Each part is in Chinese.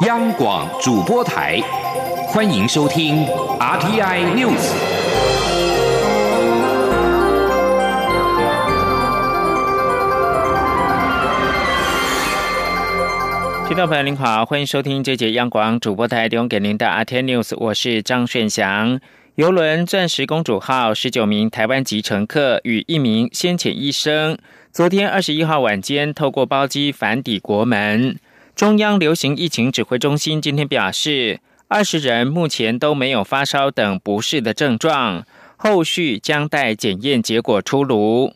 央广主播台，欢迎收听 RTI News。听众朋友您好，欢迎收听这节央广主播台提供给您的 RTI News，我是张炫祥。游轮“钻石公主号”十九名台湾籍乘客与一名先遣医生，昨天二十一号晚间透过包机返抵国门。中央流行疫情指挥中心今天表示，二十人目前都没有发烧等不适的症状，后续将待检验结果出炉。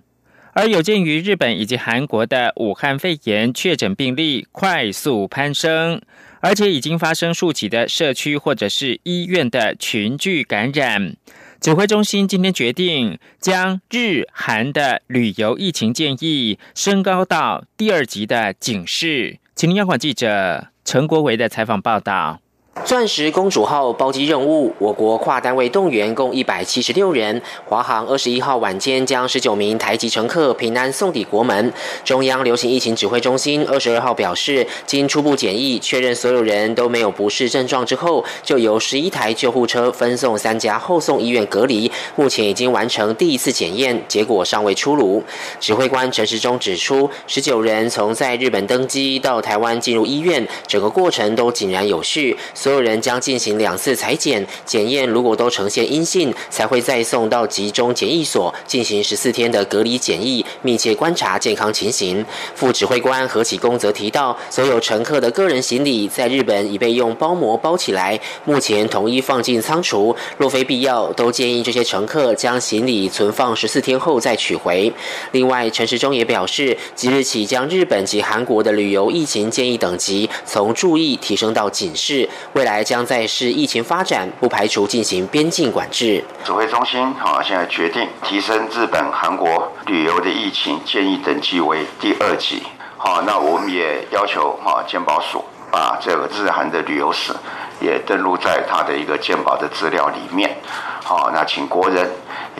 而有鉴于日本以及韩国的武汉肺炎确诊病例快速攀升。而且已经发生数起的社区或者是医院的群聚感染，指挥中心今天决定将日韩的旅游疫情建议升高到第二级的警示。请央广记者陈国维的采访报道。钻石公主号包机任务，我国跨单位动员共一百七十六人。华航二十一号晚间将十九名台籍乘客平安送抵国门。中央流行疫情指挥中心二十二号表示，经初步检疫确认所有人都没有不适症状之后，就由十一台救护车分送三家后送医院隔离。目前已经完成第一次检验，结果尚未出炉。指挥官陈时中指出，十九人从在日本登机到台湾进入医院，整个过程都井然有序。所有人将进行两次裁剪检验，如果都呈现阴性，才会再送到集中检疫所进行十四天的隔离检疫，密切观察健康情形。副指挥官何启功则提到，所有乘客的个人行李在日本已被用包膜包起来，目前统一放进仓储。若非必要，都建议这些乘客将行李存放十四天后再取回。另外，陈时中也表示，即日起将日本及韩国的旅游疫情建议等级从注意提升到警示。未来将在视疫情发展，不排除进行边境管制。指挥中心啊，现在决定提升日本、韩国旅游的疫情建议等级为第二级。好，那我们也要求哈健保署把这个日韩的旅游史也登录在他的一个健保的资料里面。好，那请国人。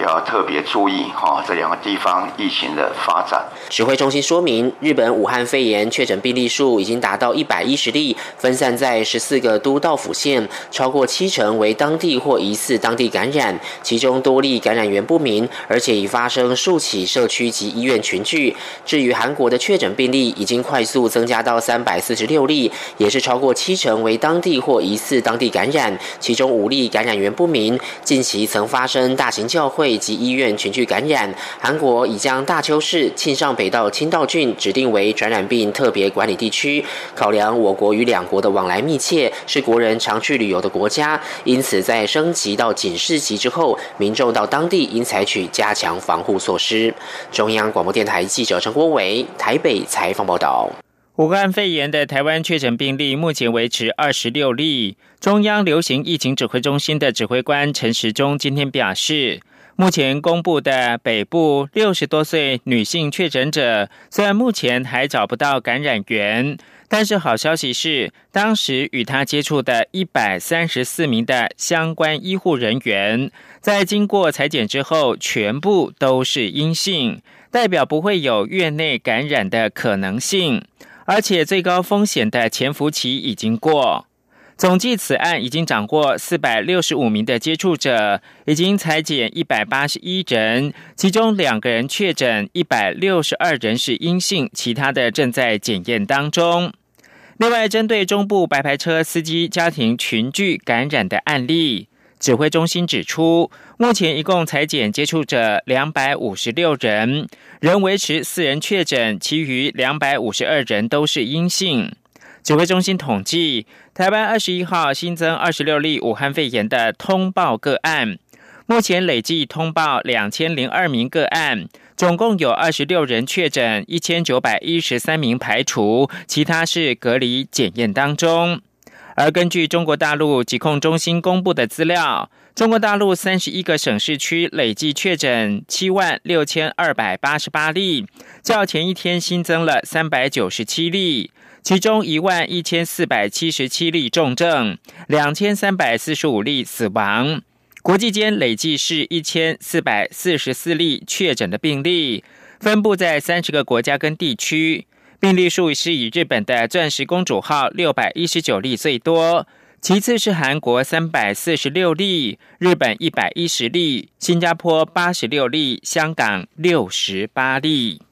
要特别注意哈，这两个地方疫情的发展。指挥中心说明，日本武汉肺炎确诊病例数已经达到一百一十例，分散在十四个都道府县，超过七成为当地或疑似当地感染，其中多例感染源不明，而且已发生数起社区及医院群聚。至于韩国的确诊病例，已经快速增加到三百四十六例，也是超过七成为当地或疑似当地感染，其中五例感染源不明。近期曾发生大型教会。及医院群聚感染，韩国已将大邱市庆尚北道清道郡指定为传染病特别管理地区。考量我国与两国的往来密切，是国人常去旅游的国家，因此在升级到警示级之后，民众到当地应采取加强防护措施。中央广播电台记者陈国伟台北采访报道。武汉肺炎的台湾确诊病例目前维持二十六例。中央流行疫情指挥中心的指挥官陈时中今天表示。目前公布的北部六十多岁女性确诊者，虽然目前还找不到感染源，但是好消息是，当时与她接触的一百三十四名的相关医护人员，在经过裁剪之后，全部都是阴性，代表不会有院内感染的可能性，而且最高风险的潜伏期已经过。总计此案已经掌握四百六十五名的接触者，已经裁减一百八十一人，其中两个人确诊，一百六十二人是阴性，其他的正在检验当中。另外，针对中部白牌车司机家庭群聚感染的案例，指挥中心指出，目前一共裁减接触者两百五十六人，仍维持四人确诊，其余两百五十二人都是阴性。指挥中心统计，台湾二十一号新增二十六例武汉肺炎的通报个案，目前累计通报两千零二名个案，总共有二十六人确诊，一千九百一十三名排除，其他是隔离检验当中。而根据中国大陆疾控中心公布的资料，中国大陆三十一个省市区累计确诊七万六千二百八十八例，较前一天新增了三百九十七例。其中一万一千四百七十七例重症，两千三百四十五例死亡。国际间累计是一千四百四十四例确诊的病例，分布在三十个国家跟地区。病例数是以日本的钻石公主号六百一十九例最多，其次是韩国三百四十六例，日本一百一十例，新加坡八十六例，香港六十八例。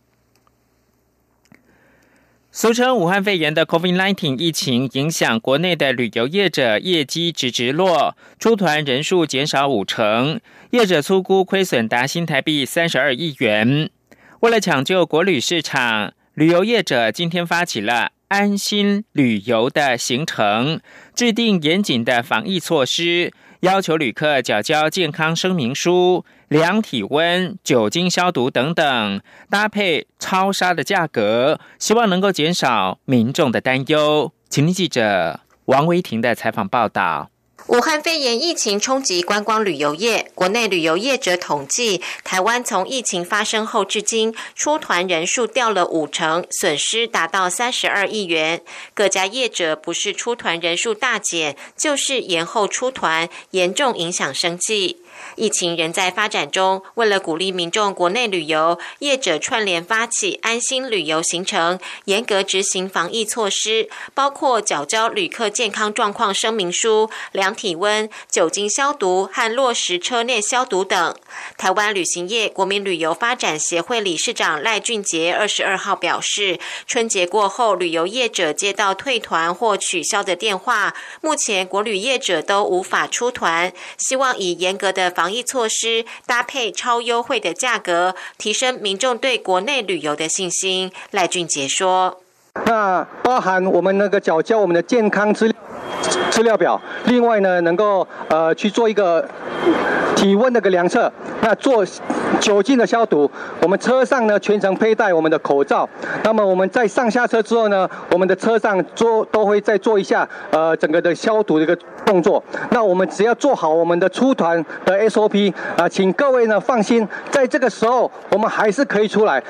俗称武汉肺炎的 COVID-19 疫情影响国内的旅游业者业绩直直落，出团人数减少五成，业者粗估亏损达新台币三十二亿元。为了抢救国旅市场，旅游业者今天发起了安心旅游的行程，制定严谨的防疫措施。要求旅客缴交健康声明书、量体温、酒精消毒等等，搭配超杀的价格，希望能够减少民众的担忧。请听记者王维婷的采访报道。武汉肺炎疫情冲击观光旅游业，国内旅游业者统计，台湾从疫情发生后至今，出团人数掉了五成，损失达到三十二亿元。各家业者不是出团人数大减，就是延后出团，严重影响生计。疫情仍在发展中，为了鼓励民众国内旅游，业者串联发起安心旅游行程，严格执行防疫措施，包括缴交旅客健康状况声明书、两体温、酒精消毒和落实车内消毒等。台湾旅行业国民旅游发展协会理事长赖俊杰二十二号表示，春节过后，旅游业者接到退团或取消的电话，目前国旅业者都无法出团，希望以严格的防防疫措施搭配超优惠的价格，提升民众对国内旅游的信心。赖俊杰说：“那包含我们那个缴交我们的健康资料资料表，另外呢，能够呃去做一个。”体温的个量测，那做酒精的消毒，我们车上呢全程佩戴我们的口罩。那么我们在上下车之后呢，我们的车上做都会再做一下呃整个的消毒的一个动作。那我们只要做好我们的出团的 SOP 啊，请各位呢放心，在这个时候我们还是可以出来。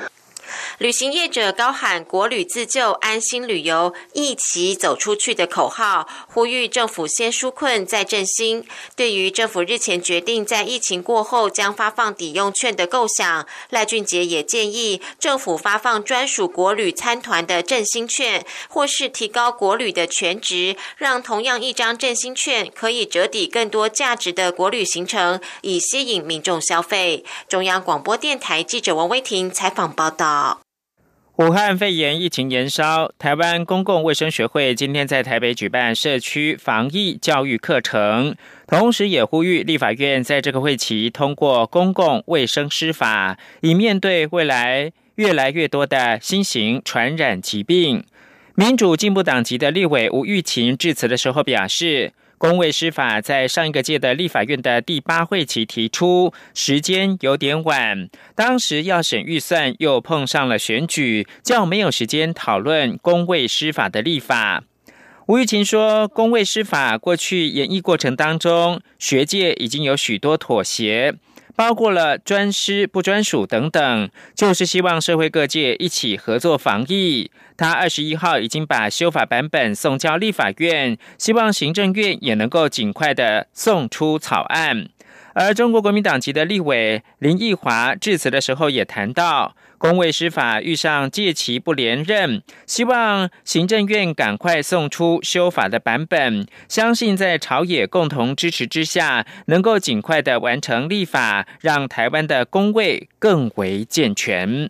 旅行业者高喊“国旅自救，安心旅游，一起走出去”的口号，呼吁政府先纾困再振兴。对于政府日前决定在疫情过后将发放抵用券的构想，赖俊杰也建议政府发放专属国旅参团的振兴券，或是提高国旅的全值，让同样一张振兴券可以折抵更多价值的国旅行程，以吸引民众消费。中央广播电台记者王威婷采访报道武汉肺炎疫情延烧，台湾公共卫生学会今天在台北举办社区防疫教育课程，同时也呼吁立法院在这个会期通过公共卫生施法，以面对未来越来越多的新型传染疾病。民主进步党籍的立委吴玉琴致辞的时候表示。公卫师法在上一个届的立法院的第八会期提出，时间有点晚，当时要审预算，又碰上了选举，较没有时间讨论公卫师法的立法。吴玉琴说，公卫师法过去演绎过程当中，学界已经有许多妥协。包括了专师不专属等等，就是希望社会各界一起合作防疫。他二十一号已经把修法版本送交立法院，希望行政院也能够尽快的送出草案。而中国国民党籍的立委林奕华致辞的时候也谈到，公卫司法遇上借期不连任，希望行政院赶快送出修法的版本，相信在朝野共同支持之下，能够尽快的完成立法，让台湾的公卫更为健全。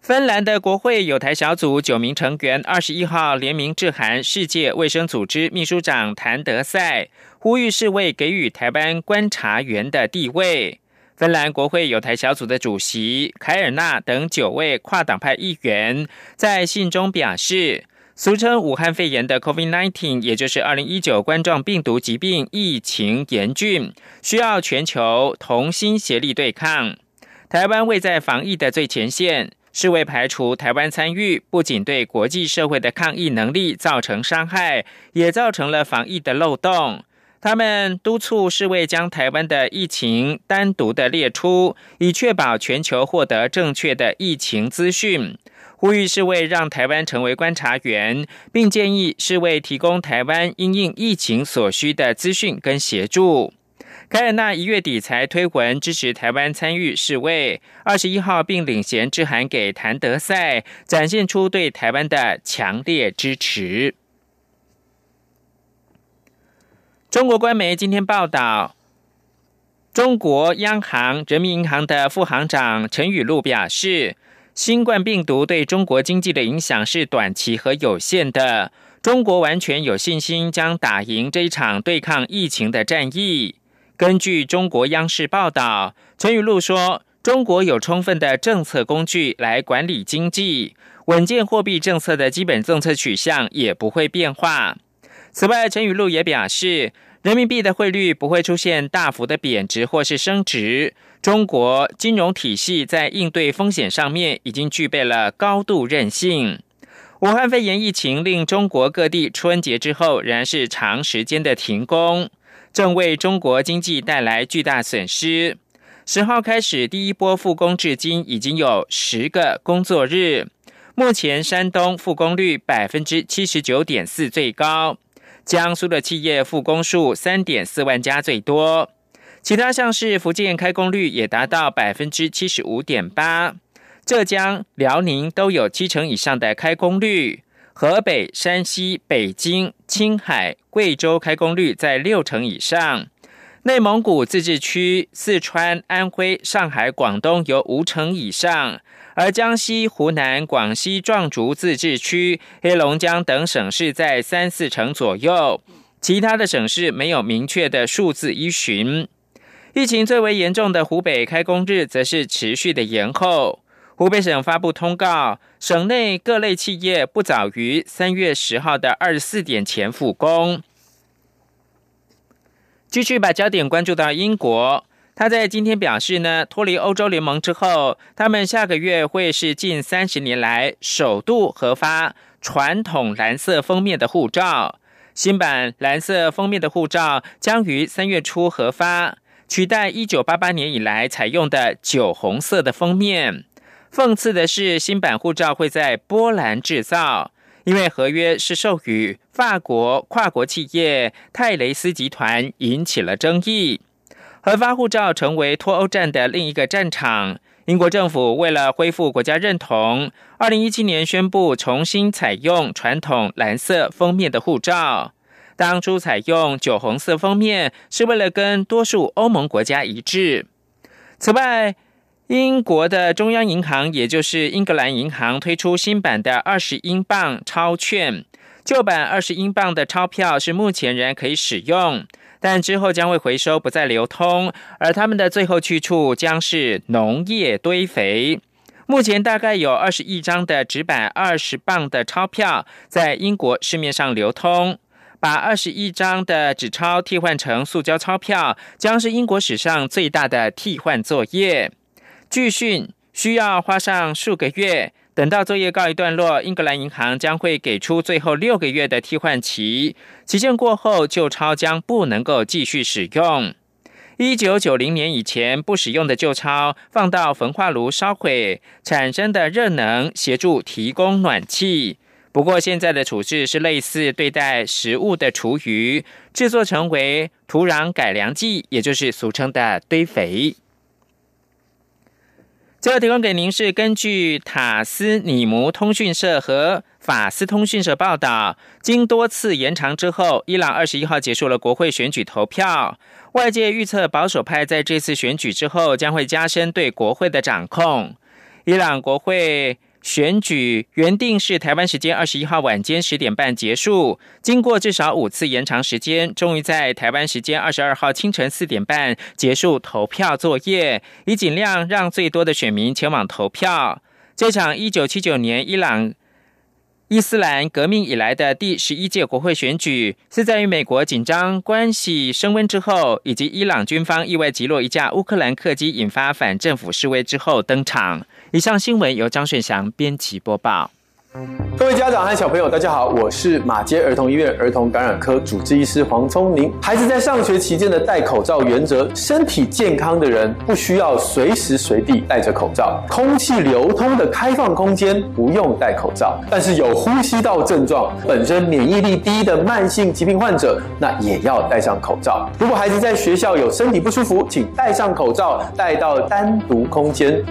芬兰的国会有台小组九名成员二十一号联名致函世界卫生组织秘书长谭德赛，呼吁世卫给予台湾观察员的地位。芬兰国会有台小组的主席凯尔纳等九位跨党派议员在信中表示，俗称武汉肺炎的 COVID-19，也就是二零一九冠状病毒疾病疫情严峻，需要全球同心协力对抗。台湾位在防疫的最前线。是为排除台湾参与，不仅对国际社会的抗疫能力造成伤害，也造成了防疫的漏洞。他们督促世卫将台湾的疫情单独的列出，以确保全球获得正确的疫情资讯。呼吁世卫让台湾成为观察员，并建议世卫提供台湾因应疫情所需的资讯跟协助。凯尔纳一月底才推文支持台湾参与示威，二十一号并领衔致函给谭德赛，展现出对台湾的强烈支持。中国官媒今天报道，中国央行人民银行的副行长陈雨露表示，新冠病毒对中国经济的影响是短期和有限的，中国完全有信心将打赢这一场对抗疫情的战役。根据中国央视报道，陈雨露说，中国有充分的政策工具来管理经济，稳健货币政策的基本政策取向也不会变化。此外，陈雨露也表示，人民币的汇率不会出现大幅的贬值或是升值。中国金融体系在应对风险上面已经具备了高度韧性。武汉肺炎疫情令中国各地春节之后仍然是长时间的停工，正为中国经济带来巨大损失。十号开始第一波复工，至今已经有十个工作日。目前山东复工率百分之七十九点四最高。江苏的企业复工数三点四万家最多，其他像是福建开工率也达到百分之七十五点八，浙江、辽宁都有七成以上的开工率，河北、山西、北京、青海、贵州开工率在六成以上，内蒙古自治区、四川、安徽、上海、广东有五成以上。而江西、湖南、广西壮族自治区、黑龙江等省市在三四成左右，其他的省市没有明确的数字依循。疫情最为严重的湖北开工日则是持续的延后。湖北省发布通告，省内各类企业不早于三月十号的二十四点前复工。继续把焦点关注到英国。他在今天表示呢，脱离欧洲联盟之后，他们下个月会是近三十年来首度核发传统蓝色封面的护照。新版蓝色封面的护照将于三月初核发，取代一九八八年以来采用的酒红色的封面。讽刺的是，新版护照会在波兰制造，因为合约是授予法国跨国企业泰雷斯集团，引起了争议。核发护照成为脱欧战的另一个战场。英国政府为了恢复国家认同，二零一七年宣布重新采用传统蓝色封面的护照。当初采用酒红色封面是为了跟多数欧盟国家一致。此外，英国的中央银行，也就是英格兰银行，推出新版的二十英镑钞券。旧版二十英镑的钞票是目前仍然可以使用。但之后将会回收，不再流通，而他们的最后去处将是农业堆肥。目前大概有二十亿张的纸板二十磅的钞票在英国市面上流通。把二十亿张的纸钞替换成塑胶钞票，将是英国史上最大的替换作业。据讯需要花上数个月。等到作业告一段落，英格兰银行将会给出最后六个月的替换期，期限过后，旧钞将不能够继续使用。一九九零年以前不使用的旧钞，放到焚化炉烧毁，产生的热能协助提供暖气。不过现在的处置是类似对待食物的厨余，制作成为土壤改良剂，也就是俗称的堆肥。最后提供给您是根据塔斯尼姆通讯社和法斯通讯社报道，经多次延长之后，伊朗二十一号结束了国会选举投票。外界预测保守派在这次选举之后将会加深对国会的掌控。伊朗国会。选举原定是台湾时间二十一号晚间十点半结束，经过至少五次延长时间，终于在台湾时间二十二号清晨四点半结束投票作业，以尽量让最多的选民前往投票。这场一九七九年伊朗伊斯兰革命以来的第十一届国会选举，是在与美国紧张关系升温之后，以及伊朗军方意外击落一架乌克兰客机，引发反政府示威之后登场。以上新闻由张顺祥编辑播报。各位家长和小朋友，大家好，我是马街儿童医院儿童感染科主治医师黄聪明。孩子在上学期间的戴口罩原则，身体健康的人不需要随时随地戴着口罩，空气流通的开放空间不用戴口罩。但是有呼吸道症状、本身免疫力低的慢性疾病患者，那也要戴上口罩。如果孩子在学校有身体不舒服，请戴上口罩，带到单独空间，